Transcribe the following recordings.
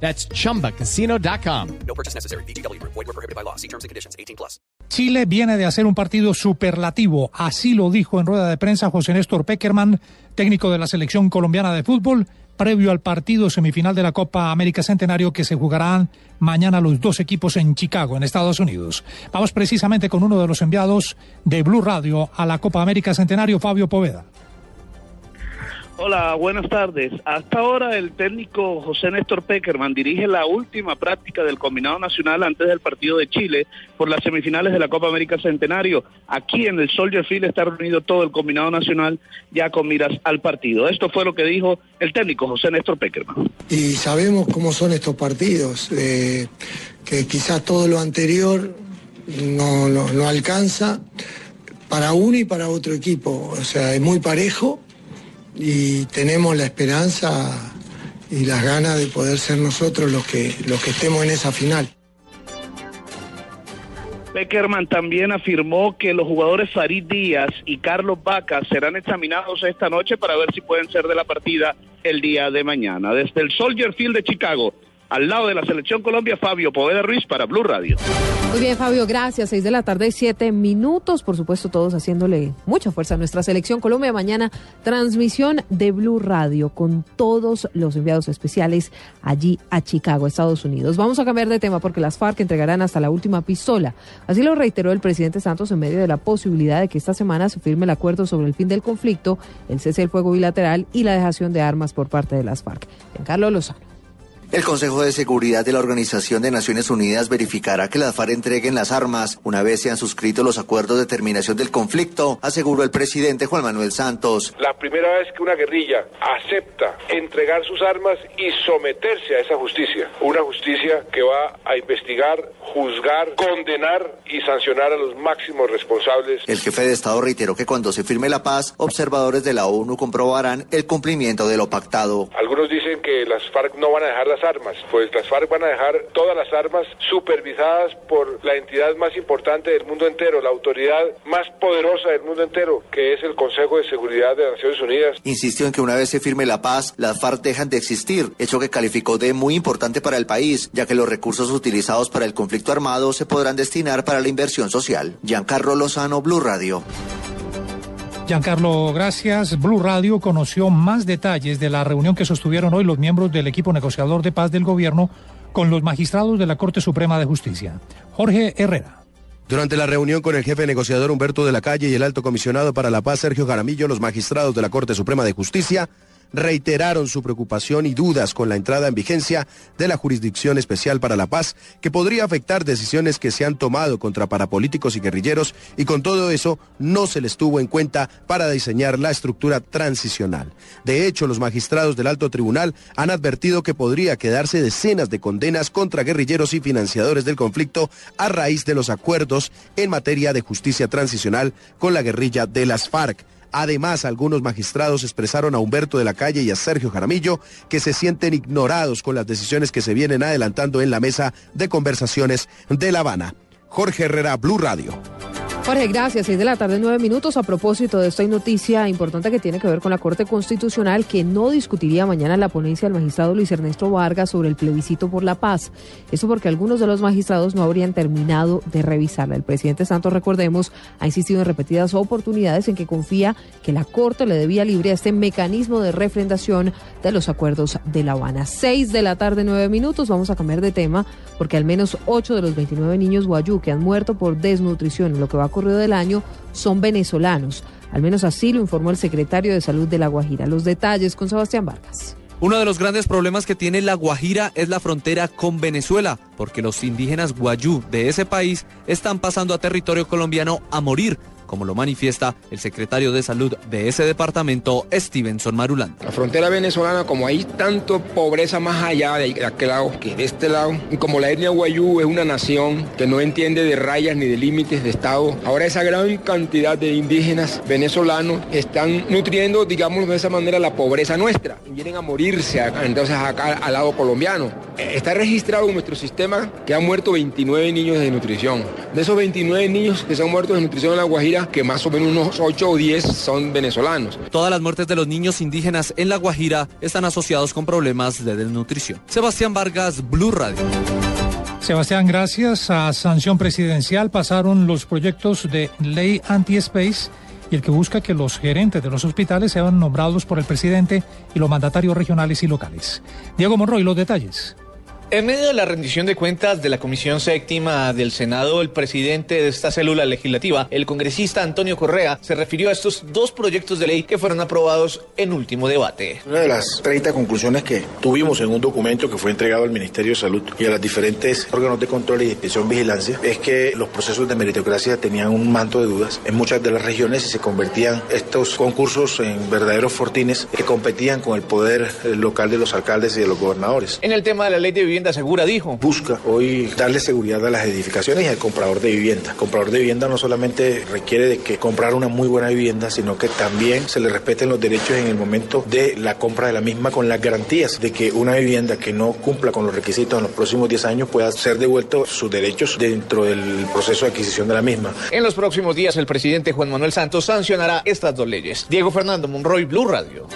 That's chumbacasino.com. No purchase necessary. BGW. Void were prohibited by law. See terms and conditions. 18 plus. Chile viene de hacer un partido superlativo, así lo dijo en rueda de prensa José Néstor Peckerman, técnico de la selección colombiana de fútbol, previo al partido semifinal de la Copa América Centenario que se jugarán mañana los dos equipos en Chicago, en Estados Unidos. Vamos precisamente con uno de los enviados de Blue Radio a la Copa América Centenario, Fabio Poveda. Hola, buenas tardes. Hasta ahora el técnico José Néstor Peckerman dirige la última práctica del combinado nacional antes del partido de Chile por las semifinales de la Copa América Centenario. Aquí en el Soldier Field está reunido todo el combinado nacional ya con miras al partido. Esto fue lo que dijo el técnico José Néstor Peckerman. Y sabemos cómo son estos partidos, eh, que quizás todo lo anterior no, no, no alcanza para uno y para otro equipo. O sea, es muy parejo y tenemos la esperanza y las ganas de poder ser nosotros los que, los que estemos en esa final. Peckerman también afirmó que los jugadores Farid Díaz y Carlos Vaca serán examinados esta noche para ver si pueden ser de la partida el día de mañana. Desde el Soldier Field de Chicago, al lado de la Selección Colombia, Fabio Poveda Ruiz para Blue Radio. Muy bien, Fabio, gracias. Seis de la tarde, siete minutos. Por supuesto, todos haciéndole mucha fuerza a nuestra Selección Colombia. Mañana, transmisión de Blue Radio con todos los enviados especiales allí a Chicago, Estados Unidos. Vamos a cambiar de tema porque las FARC entregarán hasta la última pistola. Así lo reiteró el presidente Santos en medio de la posibilidad de que esta semana se firme el acuerdo sobre el fin del conflicto, el cese del fuego bilateral y la dejación de armas por parte de las FARC. Carlos Lozano. El Consejo de Seguridad de la Organización de Naciones Unidas verificará que las FARC entreguen las armas una vez se han suscrito los acuerdos de terminación del conflicto, aseguró el presidente Juan Manuel Santos. La primera vez que una guerrilla acepta entregar sus armas y someterse a esa justicia, una justicia que va a investigar, juzgar, condenar y sancionar a los máximos responsables. El jefe de Estado reiteró que cuando se firme la paz, observadores de la ONU comprobarán el cumplimiento de lo pactado. Algunos dicen que las FARC no van a dejar armas, pues las FARC van a dejar todas las armas supervisadas por la entidad más importante del mundo entero, la autoridad más poderosa del mundo entero, que es el Consejo de Seguridad de Naciones Unidas. Insistió en que una vez se firme la paz, las FARC dejan de existir, hecho que calificó de muy importante para el país, ya que los recursos utilizados para el conflicto armado se podrán destinar para la inversión social. Giancarlo Lozano, Blue Radio. Giancarlo, gracias. Blue Radio conoció más detalles de la reunión que sostuvieron hoy los miembros del equipo negociador de paz del gobierno con los magistrados de la Corte Suprema de Justicia. Jorge Herrera. Durante la reunión con el jefe negociador Humberto de la Calle y el alto comisionado para la paz Sergio Jaramillo, los magistrados de la Corte Suprema de Justicia reiteraron su preocupación y dudas con la entrada en vigencia de la Jurisdicción Especial para la Paz, que podría afectar decisiones que se han tomado contra parapolíticos y guerrilleros, y con todo eso no se les tuvo en cuenta para diseñar la estructura transicional. De hecho, los magistrados del alto tribunal han advertido que podría quedarse decenas de condenas contra guerrilleros y financiadores del conflicto a raíz de los acuerdos en materia de justicia transicional con la guerrilla de las FARC. Además, algunos magistrados expresaron a Humberto de la Calle y a Sergio Jaramillo que se sienten ignorados con las decisiones que se vienen adelantando en la mesa de conversaciones de La Habana. Jorge Herrera, Blue Radio. Jorge, gracias. Seis de la tarde, nueve minutos. A propósito de esta noticia importante que tiene que ver con la Corte Constitucional, que no discutiría mañana la ponencia del magistrado Luis Ernesto Vargas sobre el plebiscito por la paz. Eso porque algunos de los magistrados no habrían terminado de revisarla. El presidente Santos, recordemos, ha insistido en repetidas oportunidades en que confía que la Corte le debía libre a este mecanismo de refrendación de los acuerdos de La Habana. Seis de la tarde, nueve minutos. Vamos a cambiar de tema porque al menos ocho de los 29 niños guayú que han muerto por desnutrición lo que va a ocurrido del año son venezolanos. Al menos así lo informó el secretario de Salud de La Guajira. Los detalles con Sebastián Vargas. Uno de los grandes problemas que tiene La Guajira es la frontera con Venezuela, porque los indígenas guayú de ese país están pasando a territorio colombiano a morir como lo manifiesta el secretario de salud de ese departamento, Stevenson Marulán. La frontera venezolana, como hay tanto pobreza más allá de aquel lado que de este lado, y como la etnia guayú es una nación que no entiende de rayas ni de límites de Estado, ahora esa gran cantidad de indígenas venezolanos están nutriendo, digamos de esa manera, la pobreza nuestra. Vienen a morirse entonces acá al lado colombiano. Está registrado en nuestro sistema que han muerto 29 niños de nutrición. De esos 29 niños que se han muerto de nutrición en La Guajira, que más o menos unos 8 o 10 son venezolanos. Todas las muertes de los niños indígenas en La Guajira están asociados con problemas de desnutrición. Sebastián Vargas, Blue Radio. Sebastián, gracias a sanción presidencial pasaron los proyectos de ley anti-space y el que busca que los gerentes de los hospitales sean nombrados por el presidente y los mandatarios regionales y locales. Diego Monroy, los detalles. En medio de la rendición de cuentas de la Comisión Séptima del Senado, el presidente de esta célula legislativa, el congresista Antonio Correa, se refirió a estos dos proyectos de ley que fueron aprobados en último debate. Una de las 30 conclusiones que tuvimos en un documento que fue entregado al Ministerio de Salud y a los diferentes órganos de control y inspección vigilancia es que los procesos de meritocracia tenían un manto de dudas en muchas de las regiones y se convertían estos concursos en verdaderos fortines que competían con el poder local de los alcaldes y de los gobernadores. En el tema de la ley de vivienda segura, dijo. Busca hoy darle seguridad a las edificaciones y al comprador de vivienda. El comprador de vivienda no solamente requiere de que comprar una muy buena vivienda, sino que también se le respeten los derechos en el momento de la compra de la misma con las garantías de que una vivienda que no cumpla con los requisitos en los próximos 10 años pueda ser devuelto sus derechos dentro del proceso de adquisición de la misma. En los próximos días el presidente Juan Manuel Santos sancionará estas dos leyes. Diego Fernando Monroy, Blue Radio.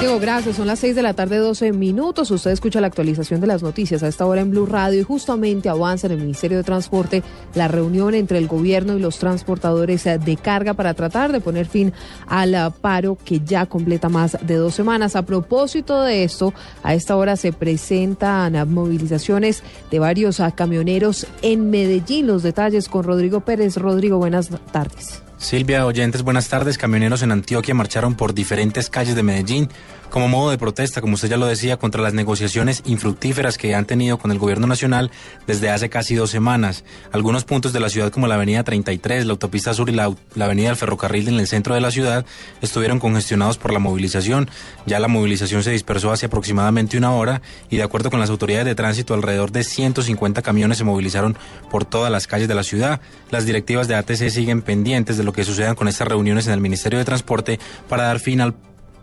Diego, gracias. Son las 6 de la tarde, 12 minutos. Usted escucha la actualización de las noticias a esta hora en Blue Radio y justamente avanza en el Ministerio de Transporte la reunión entre el gobierno y los transportadores de carga para tratar de poner fin al paro que ya completa más de dos semanas. A propósito de esto, a esta hora se presentan movilizaciones de varios camioneros en Medellín. Los detalles con Rodrigo Pérez. Rodrigo, buenas tardes. Silvia, oyentes, buenas tardes. Camioneros en Antioquia marcharon por diferentes calles de Medellín como modo de protesta, como usted ya lo decía, contra las negociaciones infructíferas que han tenido con el gobierno nacional desde hace casi dos semanas. Algunos puntos de la ciudad, como la avenida 33, la autopista sur y la, la avenida del ferrocarril en el centro de la ciudad, estuvieron congestionados por la movilización. Ya la movilización se dispersó hace aproximadamente una hora y de acuerdo con las autoridades de tránsito, alrededor de 150 camiones se movilizaron por todas las calles de la ciudad. Las directivas de ATC siguen pendientes de lo que sucedan con estas reuniones en el Ministerio de Transporte para dar fin al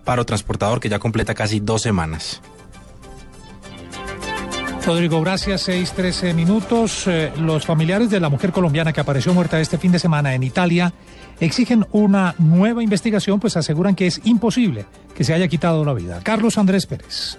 paro transportador que ya completa casi dos semanas. Rodrigo, gracias. Seis, trece minutos. Eh, los familiares de la mujer colombiana que apareció muerta este fin de semana en Italia exigen una nueva investigación, pues aseguran que es imposible que se haya quitado la vida. Carlos Andrés Pérez.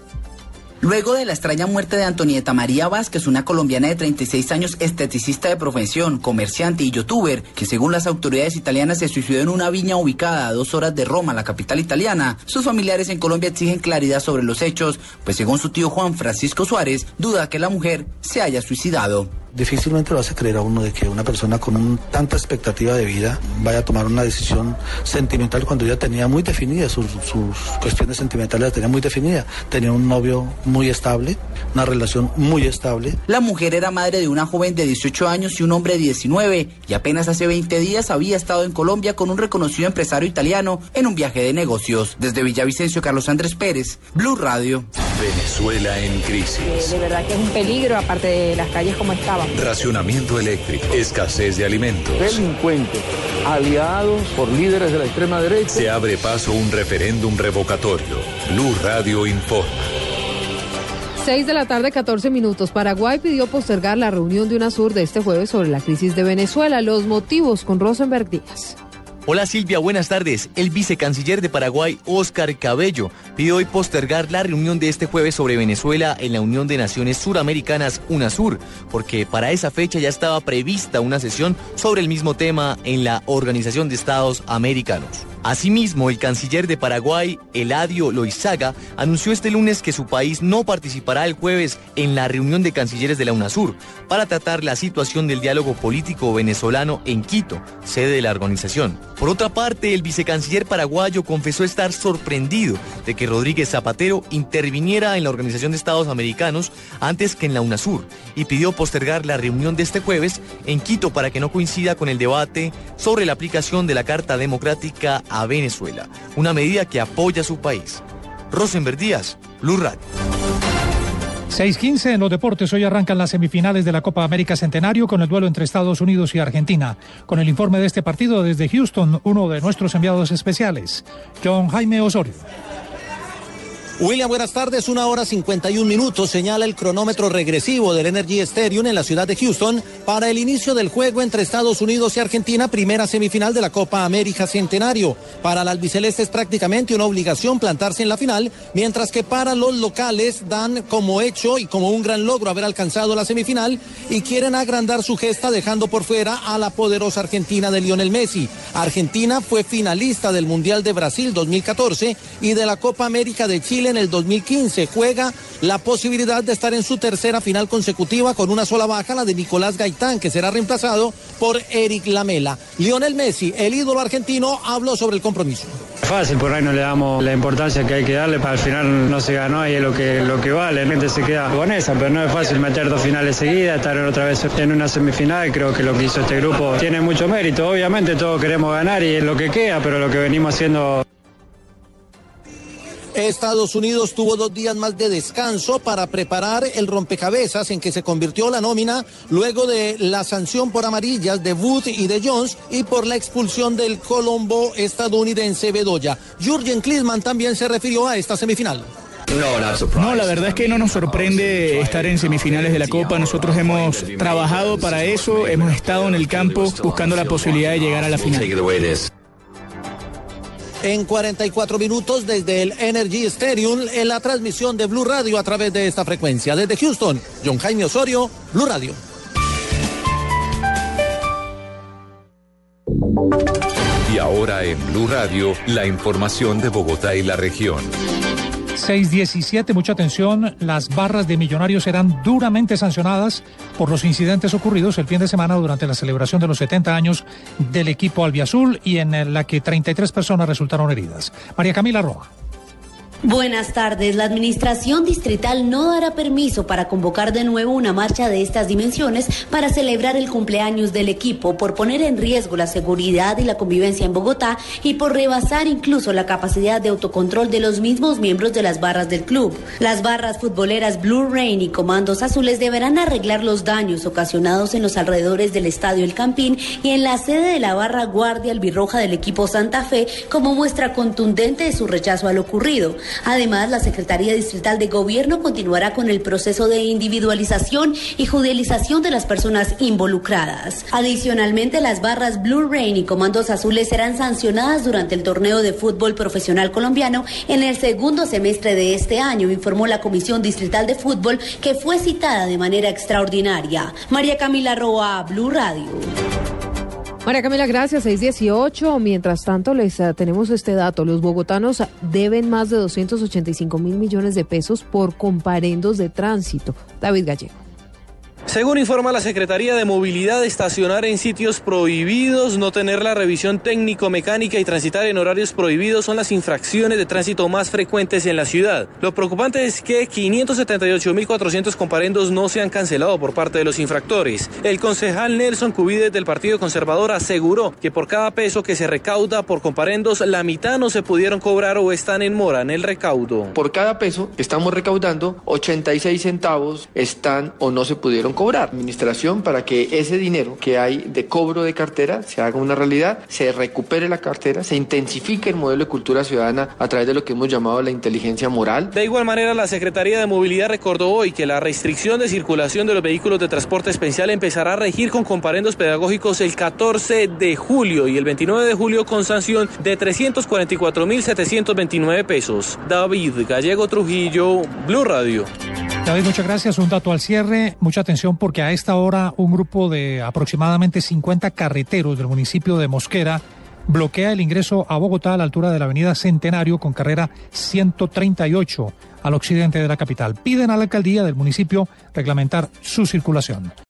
Luego de la extraña muerte de Antonieta María Vázquez, una colombiana de 36 años, esteticista de profesión, comerciante y youtuber, que según las autoridades italianas se suicidó en una viña ubicada a dos horas de Roma, la capital italiana, sus familiares en Colombia exigen claridad sobre los hechos, pues según su tío Juan Francisco Suárez, duda que la mujer se haya suicidado difícilmente lo hace creer a uno de que una persona con un, tanta expectativa de vida vaya a tomar una decisión sentimental cuando ya tenía muy definidas sus, sus, cuestiones sentimentales, las tenía muy definida. Tenía un novio muy estable, una relación muy estable. La mujer era madre de una joven de 18 años y un hombre de 19 y apenas hace 20 días había estado en Colombia con un reconocido empresario italiano en un viaje de negocios. Desde Villavicencio, Carlos Andrés Pérez, Blue Radio. Venezuela en crisis. Eh, de verdad que es un peligro, aparte de las calles como estaban. Racionamiento eléctrico, escasez de alimentos. Delincuentes, aliados por líderes de la extrema derecha. Se abre paso un referéndum revocatorio. Blue Radio informa. 6 de la tarde, 14 minutos. Paraguay pidió postergar la reunión de UNASUR de este jueves sobre la crisis de Venezuela. Los motivos con Rosenberg Díaz. Hola Silvia, buenas tardes. El vicecanciller de Paraguay, Óscar Cabello, pidió hoy postergar la reunión de este jueves sobre Venezuela en la Unión de Naciones Suramericanas, UNASUR, porque para esa fecha ya estaba prevista una sesión sobre el mismo tema en la Organización de Estados Americanos. Asimismo, el canciller de Paraguay, Eladio Loizaga, anunció este lunes que su país no participará el jueves en la reunión de cancilleres de la UNASUR para tratar la situación del diálogo político venezolano en Quito, sede de la organización. Por otra parte, el vicecanciller paraguayo confesó estar sorprendido de que Rodríguez Zapatero interviniera en la Organización de Estados Americanos antes que en la UNASUR y pidió postergar la reunión de este jueves en Quito para que no coincida con el debate sobre la aplicación de la Carta Democrática a Venezuela, una medida que apoya su país. Rosenberg Díaz, Blue Radio. 6.15 en los deportes. Hoy arrancan las semifinales de la Copa América Centenario con el duelo entre Estados Unidos y Argentina. Con el informe de este partido desde Houston, uno de nuestros enviados especiales, John Jaime Osorio. William, buenas tardes. Una hora 51 minutos señala el cronómetro regresivo del Energy Stadium en la ciudad de Houston para el inicio del juego entre Estados Unidos y Argentina, primera semifinal de la Copa América Centenario. Para la albiceleste es prácticamente una obligación plantarse en la final, mientras que para los locales dan como hecho y como un gran logro haber alcanzado la semifinal y quieren agrandar su gesta dejando por fuera a la poderosa Argentina de Lionel Messi. Argentina fue finalista del Mundial de Brasil 2014 y de la Copa América de Chile en el 2015. Juega la posibilidad de estar en su tercera final consecutiva con una sola baja, la de Nicolás Gaitán, que será reemplazado por Eric Lamela. Lionel Messi, el ídolo argentino, habló sobre el compromiso. Fácil, por ahí no le damos la importancia que hay que darle, para el final no se ganó y es lo que, lo que vale. La gente se queda con esa, pero no es fácil meter dos finales seguidas, estar otra vez en una semifinal. Creo que lo que hizo este grupo tiene mucho mérito. Obviamente todos queremos ganar y es lo que queda, pero lo que venimos haciendo Estados Unidos tuvo dos días más de descanso para preparar el rompecabezas en que se convirtió la nómina luego de la sanción por amarillas de Wood y de Jones y por la expulsión del colombo estadounidense Bedoya. Jürgen Klinsmann también se refirió a esta semifinal. No, la verdad es que no nos sorprende estar en semifinales de la Copa. Nosotros hemos trabajado para eso, hemos estado en el campo buscando la posibilidad de llegar a la final en 44 minutos desde el Energy Stadium en la transmisión de Blue Radio a través de esta frecuencia. Desde Houston, John Jaime Osorio, Blue Radio. Y ahora en Blue Radio, la información de Bogotá y la región. 617, mucha atención, las barras de millonarios serán duramente sancionadas por los incidentes ocurridos el fin de semana durante la celebración de los 70 años del equipo albiazul y en la que 33 personas resultaron heridas. María Camila Roa. Buenas tardes. La Administración Distrital no dará permiso para convocar de nuevo una marcha de estas dimensiones para celebrar el cumpleaños del equipo por poner en riesgo la seguridad y la convivencia en Bogotá y por rebasar incluso la capacidad de autocontrol de los mismos miembros de las barras del club. Las barras futboleras Blue Rain y Comandos Azules deberán arreglar los daños ocasionados en los alrededores del Estadio El Campín y en la sede de la barra Guardia Albirroja del equipo Santa Fe como muestra contundente de su rechazo a lo ocurrido. Además, la Secretaría Distrital de Gobierno continuará con el proceso de individualización y judicialización de las personas involucradas. Adicionalmente, las barras Blue Rain y Comandos Azules serán sancionadas durante el torneo de fútbol profesional colombiano en el segundo semestre de este año, informó la Comisión Distrital de Fútbol que fue citada de manera extraordinaria. María Camila Roa, Blue Radio. María Camila, gracias. 618. Mientras tanto, les uh, tenemos este dato. Los bogotanos deben más de 285 mil millones de pesos por comparendos de tránsito. David Gallego. Según informa la Secretaría de Movilidad, estacionar en sitios prohibidos, no tener la revisión técnico-mecánica y transitar en horarios prohibidos son las infracciones de tránsito más frecuentes en la ciudad. Lo preocupante es que 578.400 comparendos no se han cancelado por parte de los infractores. El concejal Nelson Cubides del Partido Conservador aseguró que por cada peso que se recauda por comparendos, la mitad no se pudieron cobrar o están en mora en el recaudo. Por cada peso que estamos recaudando, 86 centavos están o no se pudieron cobrar. Administración para que ese dinero que hay de cobro de cartera se haga una realidad, se recupere la cartera, se intensifique el modelo de cultura ciudadana a través de lo que hemos llamado la inteligencia moral. De igual manera, la Secretaría de Movilidad recordó hoy que la restricción de circulación de los vehículos de transporte especial empezará a regir con comparendos pedagógicos el 14 de julio y el 29 de julio con sanción de 344.729 pesos. David Gallego Trujillo, Blue Radio. David, muchas gracias. Un dato al cierre. Mucha atención porque a esta hora un grupo de aproximadamente 50 carreteros del municipio de Mosquera bloquea el ingreso a Bogotá a la altura de la avenida Centenario con carrera 138 al occidente de la capital. Piden a la alcaldía del municipio reglamentar su circulación.